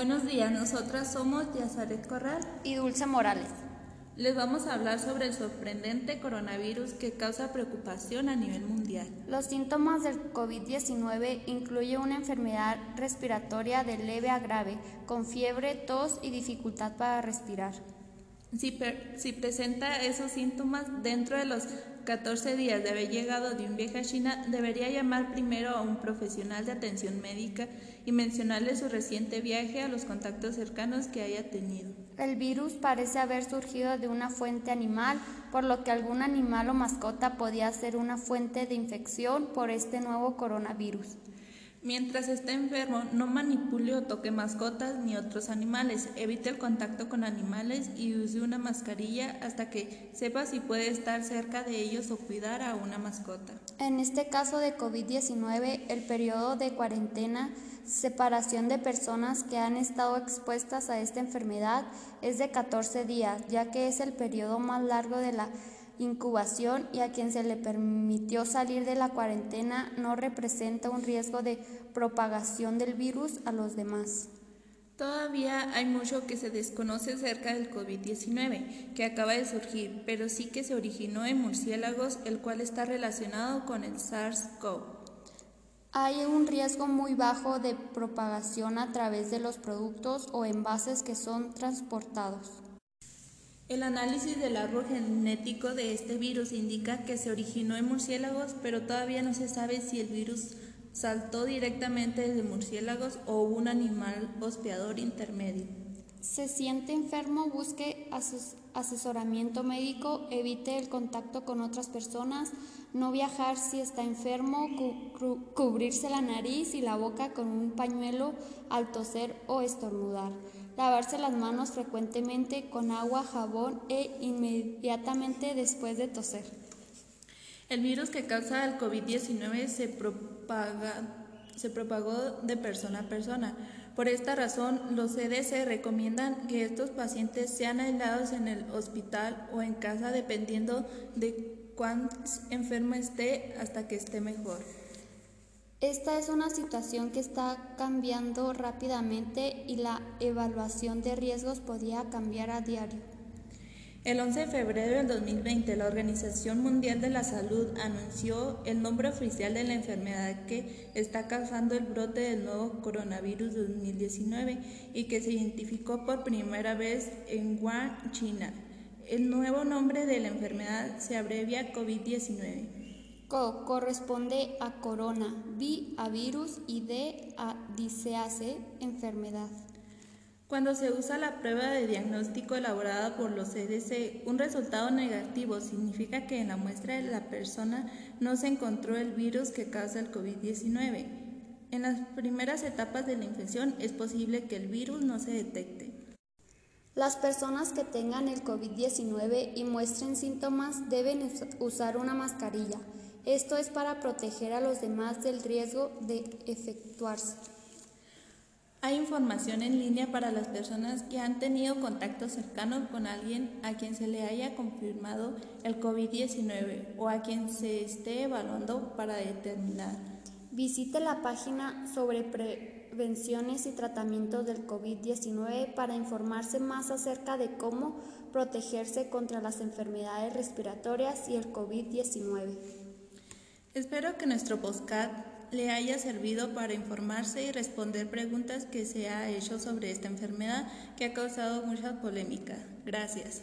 Buenos días, nosotras somos Yazaret Corral y Dulce Morales. Les vamos a hablar sobre el sorprendente coronavirus que causa preocupación a nivel mundial. Los síntomas del COVID-19 incluyen una enfermedad respiratoria de leve a grave, con fiebre, tos y dificultad para respirar. Si, si, presenta esos síntomas dentro de los 14 días de haber llegado de un viaje a China, debería llamar primero a un profesional de atención médica y mencionarle su reciente viaje a los contactos cercanos que haya tenido. El virus parece haber surgido de una fuente animal, por lo que algún animal o mascota podía ser una fuente de infección por este nuevo coronavirus. Mientras esté enfermo, no manipule o toque mascotas ni otros animales. Evite el contacto con animales y use una mascarilla hasta que sepa si puede estar cerca de ellos o cuidar a una mascota. En este caso de COVID-19, el periodo de cuarentena, separación de personas que han estado expuestas a esta enfermedad es de 14 días, ya que es el periodo más largo de la incubación y a quien se le permitió salir de la cuarentena no representa un riesgo de propagación del virus a los demás. Todavía hay mucho que se desconoce acerca del COVID-19, que acaba de surgir, pero sí que se originó en murciélagos, el cual está relacionado con el SARS-CoV. Hay un riesgo muy bajo de propagación a través de los productos o envases que son transportados. El análisis del árbol genético de este virus indica que se originó en murciélagos, pero todavía no se sabe si el virus saltó directamente desde murciélagos o un animal hospedador intermedio. Se siente enfermo, busque asesoramiento médico, evite el contacto con otras personas, no viajar si está enfermo, cubrirse la nariz y la boca con un pañuelo al toser o estornudar lavarse las manos frecuentemente con agua, jabón e inmediatamente después de toser. El virus que causa el COVID-19 se, se propagó de persona a persona. Por esta razón, los CDC recomiendan que estos pacientes sean aislados en el hospital o en casa dependiendo de cuán enfermo esté hasta que esté mejor. Esta es una situación que está cambiando rápidamente y la evaluación de riesgos podría cambiar a diario. El 11 de febrero del 2020, la Organización Mundial de la Salud anunció el nombre oficial de la enfermedad que está causando el brote del nuevo coronavirus 2019 y que se identificó por primera vez en Wuhan, China. El nuevo nombre de la enfermedad se abrevia COVID-19. Co corresponde a corona, vi a virus y D a disease, enfermedad. Cuando se usa la prueba de diagnóstico elaborada por los CDC, un resultado negativo significa que en la muestra de la persona no se encontró el virus que causa el COVID-19. En las primeras etapas de la infección es posible que el virus no se detecte. Las personas que tengan el COVID-19 y muestren síntomas deben usar una mascarilla. Esto es para proteger a los demás del riesgo de efectuarse. Hay información en línea para las personas que han tenido contacto cercano con alguien a quien se le haya confirmado el COVID-19 o a quien se esté evaluando para determinar. Visite la página sobre prevenciones y tratamientos del COVID-19 para informarse más acerca de cómo protegerse contra las enfermedades respiratorias y el COVID-19. Espero que nuestro podcast le haya servido para informarse y responder preguntas que se ha hecho sobre esta enfermedad que ha causado mucha polémica. Gracias.